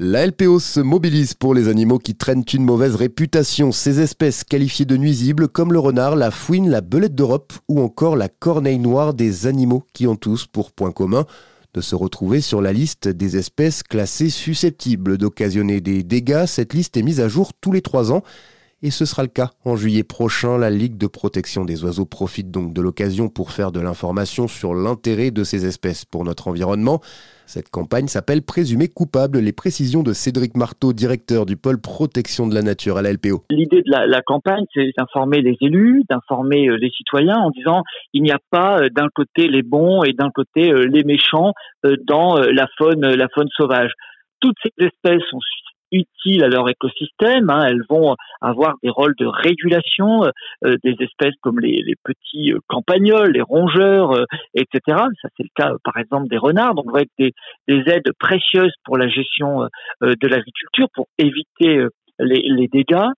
La LPO se mobilise pour les animaux qui traînent une mauvaise réputation. Ces espèces qualifiées de nuisibles comme le renard, la fouine, la belette d'Europe ou encore la corneille noire des animaux qui ont tous pour point commun de se retrouver sur la liste des espèces classées susceptibles d'occasionner des dégâts. Cette liste est mise à jour tous les trois ans et ce sera le cas en juillet prochain. La Ligue de protection des oiseaux profite donc de l'occasion pour faire de l'information sur l'intérêt de ces espèces pour notre environnement. Cette campagne s'appelle Présumé coupable, les précisions de Cédric Marteau, directeur du pôle protection de la nature à la LPO. L'idée de la, campagne, c'est d'informer les élus, d'informer euh, les citoyens en disant il n'y a pas euh, d'un côté les bons et d'un côté euh, les méchants dans la faune, la faune sauvage toutes ces espèces sont utiles à leur écosystème. Hein. Elles vont avoir des rôles de régulation euh, des espèces comme les, petits euh, campagnols, les rongeurs, euh, etc. Ça c'est le cas par exemple des renards. Donc on va être des, aides précieuses pour la gestion de l'agriculture, pour éviter les, dégâts.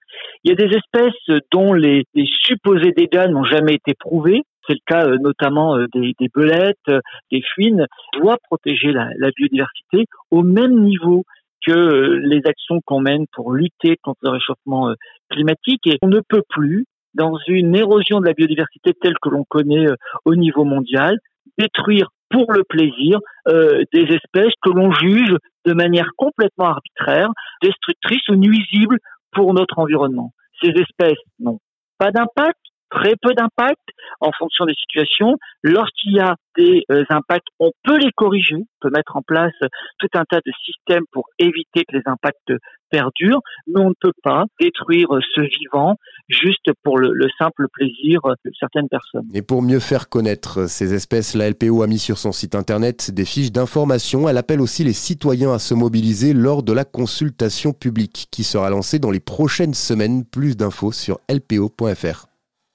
Il y a des espèces dont les, supposés dégâts n'ont jamais été prouvés. C'est le cas notamment des, belettes, des fuines. Doit protéger la biodiversité au même niveau que euh, les actions qu'on mène pour lutter contre le réchauffement euh, climatique. Et on ne peut plus, dans une érosion de la biodiversité telle que l'on connaît euh, au niveau mondial, détruire pour le plaisir des espèces que l'on juge de manière complètement arbitraire, destructrices ou nuisibles pour notre environnement. Ces espèces n'ont pas d'impact, très peu d'impact en fonction des situations. Lorsqu'il y a des euh, impacts, on peut les corriger, on peut mettre en place tout un tas de systèmes pour éviter que les impacts perdurent, mais on ne peut pas détruire ce vivant juste pour le, simple plaisir de certaines personnes. Et pour mieux faire connaître ces espèces, la LPO a mis sur son site internet des fiches d'information. Elle appelle aussi les citoyens à se mobiliser lors de la consultation publique qui sera lancée dans les prochaines semaines. Plus d'infos sur lpo.fr.